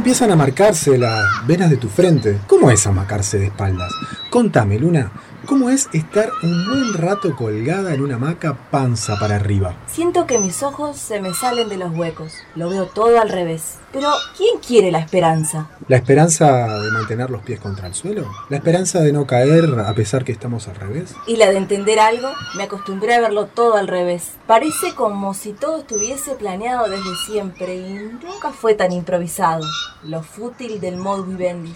Empiezan a marcarse las venas de tu frente. ¿Cómo es amacarse de espaldas? Contame, Luna, ¿cómo es estar un buen rato colgada en una hamaca panza para arriba? Siento que mis ojos se me salen de los huecos. Lo veo todo al revés. Pero, ¿quién quiere la esperanza? ¿La esperanza de mantener los pies contra el suelo? ¿La esperanza de no caer a pesar que estamos al revés? Y la de entender algo, me acostumbré a verlo todo al revés. Parece como si todo estuviese planeado desde siempre y nunca fue tan improvisado. Lo fútil del modus vivendi.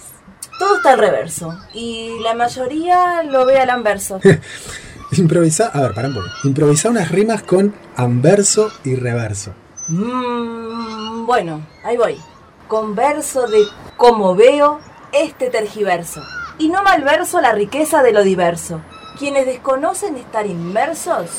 Todo está al reverso y la mayoría lo ve al anverso. Improvisa, a ver, para un poco. Improvisa unas rimas con anverso y reverso. Mm, bueno, ahí voy. Converso de cómo veo este tergiverso. Y no malverso la riqueza de lo diverso. Quienes desconocen estar inmersos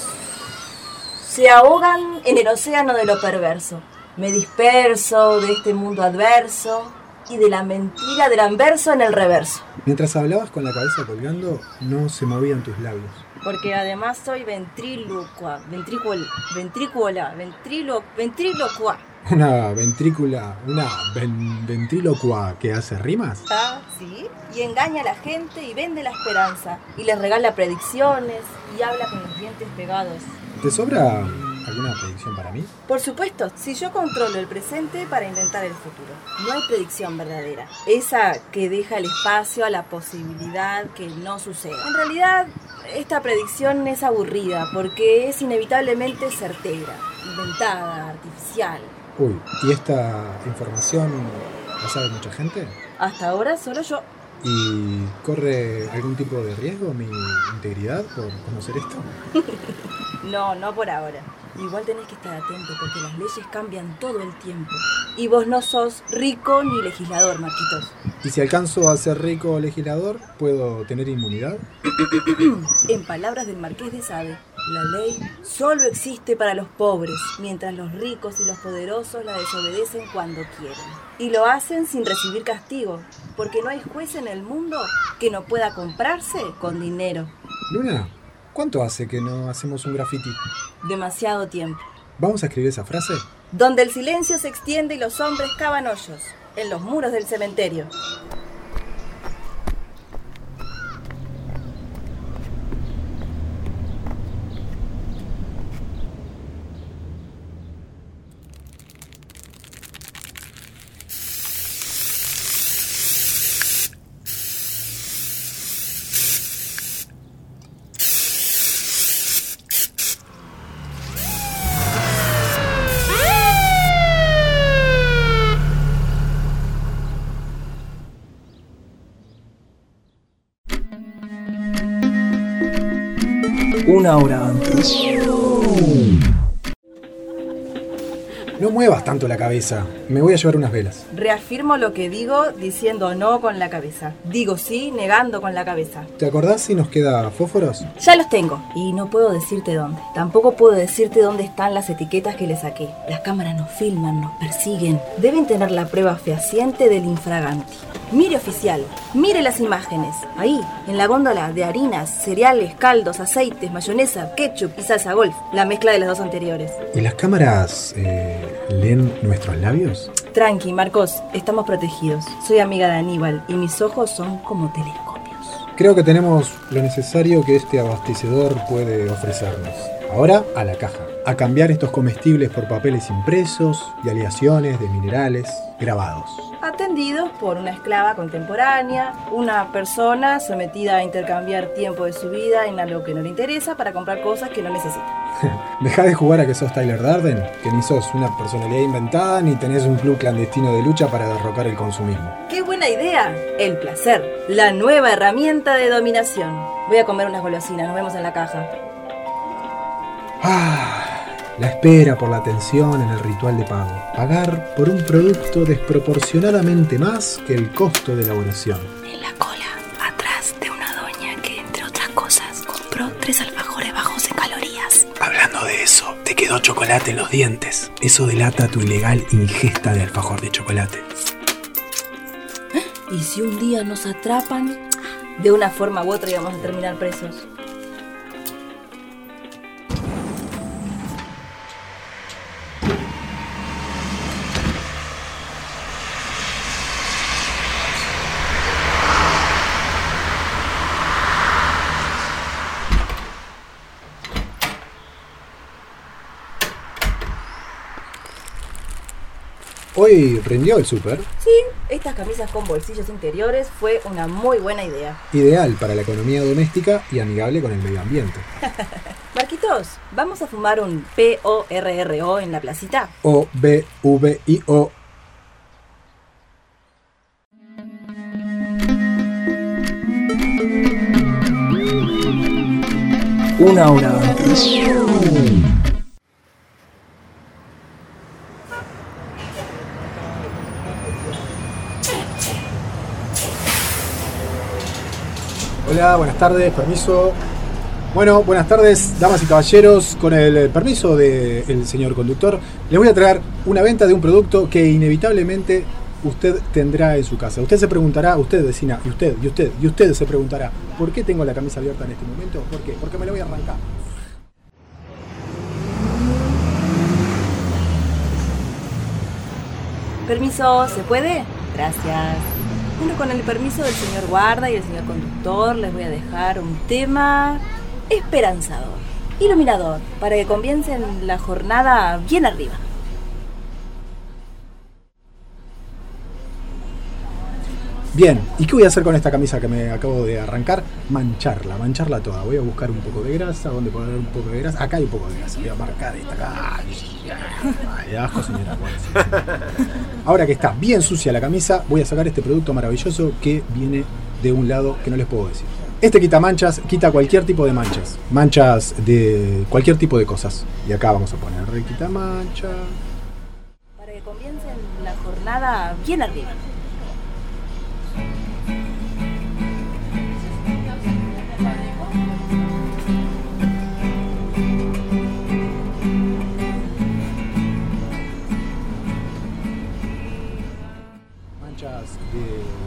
se ahogan en el océano de lo perverso. Me disperso de este mundo adverso y de la mentira del anverso en el reverso. Mientras hablabas con la cabeza colgando, no se movían tus labios. Porque además soy ventrílocua, ventrícula, ventrícula, ventrilo, ventrílocua. Una ventrícula, una ven- ventrílocua que hace rimas. Ah, sí. Y engaña a la gente y vende la esperanza. Y les regala predicciones y habla con los dientes pegados. ¿Te sobra alguna predicción para mí? Por supuesto, si yo controlo el presente para inventar el futuro. No hay predicción verdadera. Esa que deja el espacio a la posibilidad que no suceda. En realidad, esta predicción es aburrida porque es inevitablemente certera, inventada, artificial. Uy, ¿y esta información la sabe mucha gente? Hasta ahora solo yo. ¿Y corre algún tipo de riesgo mi integridad por conocer esto? No, no por ahora. Igual tenés que estar atento porque las leyes cambian todo el tiempo. Y vos no sos rico ni legislador, Marquitos. ¿Y si alcanzo a ser rico o legislador, puedo tener inmunidad? En palabras del Marqués de Sade, la ley solo existe para los pobres, mientras los ricos y los poderosos la desobedecen cuando quieren. Y lo hacen sin recibir castigo, porque no hay juez en el mundo que no pueda comprarse con dinero. Luna, ¿cuánto hace que no hacemos un graffiti? Demasiado tiempo. ¿Vamos a escribir esa frase? Donde el silencio se extiende y los hombres cavan hoyos, en los muros del cementerio. Una hora antes. No muevas tanto la cabeza. Me voy a llevar unas velas. Reafirmo lo que digo diciendo no con la cabeza. Digo sí negando con la cabeza. ¿Te acordás si nos queda fósforos? Ya los tengo y no puedo decirte dónde. Tampoco puedo decirte dónde están las etiquetas que le saqué. Las cámaras nos filman, nos persiguen. Deben tener la prueba fehaciente del infraganti. Mire oficial, mire las imágenes. Ahí, en la góndola de harinas, cereales, caldos, aceites, mayonesa, ketchup y salsa golf. La mezcla de las dos anteriores. ¿Y las cámaras eh, leen nuestros labios? Tranqui, Marcos, estamos protegidos. Soy amiga de Aníbal y mis ojos son como telescopios. Creo que tenemos lo necesario que este abastecedor puede ofrecernos. Ahora a la caja. A cambiar estos comestibles por papeles impresos y aleaciones de minerales grabados. Atendidos por una esclava contemporánea, una persona sometida a intercambiar tiempo de su vida en algo que no le interesa para comprar cosas que no necesita. Deja de jugar a que sos Tyler Darden, que ni sos una personalidad inventada ni tenés un club clandestino de lucha para derrocar el consumismo. ¡Qué buena idea! El placer, la nueva herramienta de dominación. Voy a comer unas golosinas, nos vemos en la caja. Ah, la espera por la atención en el ritual de pago. Pagar por un producto desproporcionadamente más que el costo de elaboración. En la cola, atrás de una doña que, entre otras cosas, compró tres alfajores bajos en calorías. Hablando de eso, te quedó chocolate en los dientes. Eso delata tu ilegal ingesta de alfajor de chocolate. Y si un día nos atrapan, de una forma u otra íbamos a terminar presos. Hoy rindió el súper. Sí, estas camisas con bolsillos interiores fue una muy buena idea. Ideal para la economía doméstica y amigable con el medio ambiente. Marquitos, ¿vamos a fumar un P-O-R-R-O en la placita? O, B, V, I, O. Una hora antes. Hola, buenas tardes, permiso. Bueno, buenas tardes, damas y caballeros. Con el permiso del señor conductor, les voy a traer una venta de un producto que inevitablemente usted tendrá en su casa. Usted se preguntará, usted vecina, y usted, y usted, y usted se preguntará, ¿por qué tengo la camisa abierta en este momento? ¿Por qué? Porque me la voy a arrancar. Permiso, ¿se puede? Gracias. Bueno, con el permiso del señor guarda y el señor conductor, les voy a dejar un tema esperanzador, iluminador, para que comiencen la jornada bien arriba. Bien, ¿y qué voy a hacer con esta camisa que me acabo de arrancar? Mancharla, mancharla toda. Voy a buscar un poco de grasa, ¿dónde poner un poco de grasa? Acá hay un poco de grasa, voy a marcar esta acá. Ay, asco, señora. Ahora que está bien sucia la camisa, voy a sacar este producto maravilloso que viene de un lado que no les puedo decir. Este quita manchas, quita cualquier tipo de manchas. Manchas de cualquier tipo de cosas. Y acá vamos a poner quita mancha. Para que comiencen la jornada bien arriba.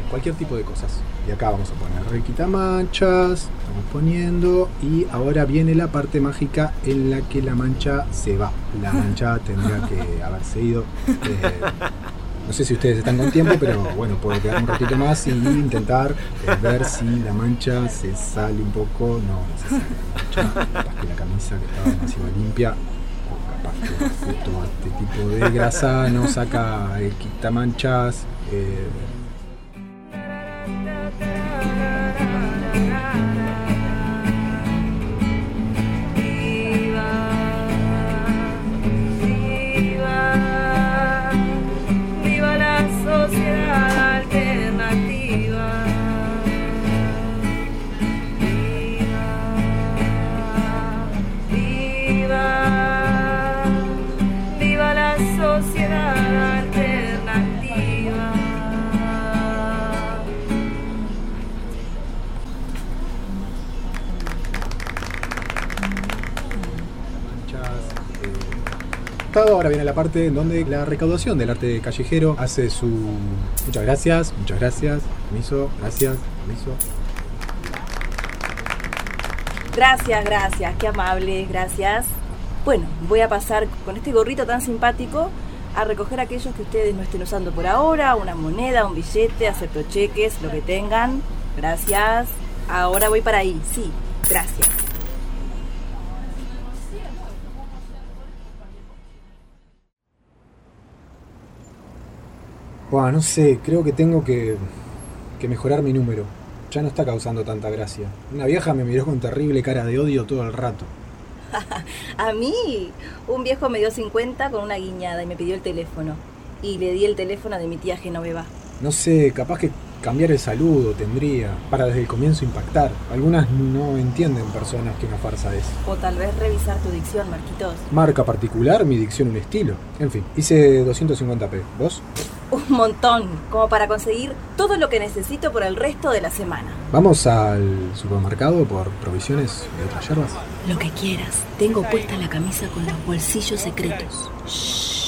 Cualquier tipo de cosas. Y acá vamos a poner quita manchas. Estamos poniendo. Y ahora viene la parte mágica en la que la mancha se va. La mancha tendría que haberse ido. Eh, no sé si ustedes están con tiempo, pero bueno, puedo quedar un ratito más y intentar eh, ver si la mancha se sale un poco. No, no se sale la mancha. Capaz que la camisa que estaba demasiado limpia, o capaz que justo este tipo de grasa no saca el quitamanchas. Eh, Ahora viene la parte en donde la recaudación del arte callejero hace su. Muchas gracias, muchas gracias, permiso, gracias, permiso. Gracias, gracias, qué amable, gracias. Bueno, voy a pasar con este gorrito tan simpático a recoger aquellos que ustedes no estén usando por ahora, una moneda, un billete, acepto cheques, lo que tengan. Gracias. Ahora voy para ahí, sí, gracias. Buah, no sé, creo que tengo que, que mejorar mi número. Ya no está causando tanta gracia. Una vieja me miró con terrible cara de odio todo el rato. A mí, un viejo me dio 50 con una guiñada y me pidió el teléfono. Y le di el teléfono de mi tía Genoveva. No sé, capaz que cambiar el saludo tendría, para desde el comienzo impactar. Algunas no entienden personas que una farsa es. O tal vez revisar tu dicción, Marquitos. Marca particular, mi dicción un estilo. En fin, hice 250p. ¿Vos? Un montón, como para conseguir todo lo que necesito por el resto de la semana. Vamos al supermercado por provisiones y otras yerbas. Lo que quieras. Tengo puesta la camisa con los bolsillos secretos. Shh.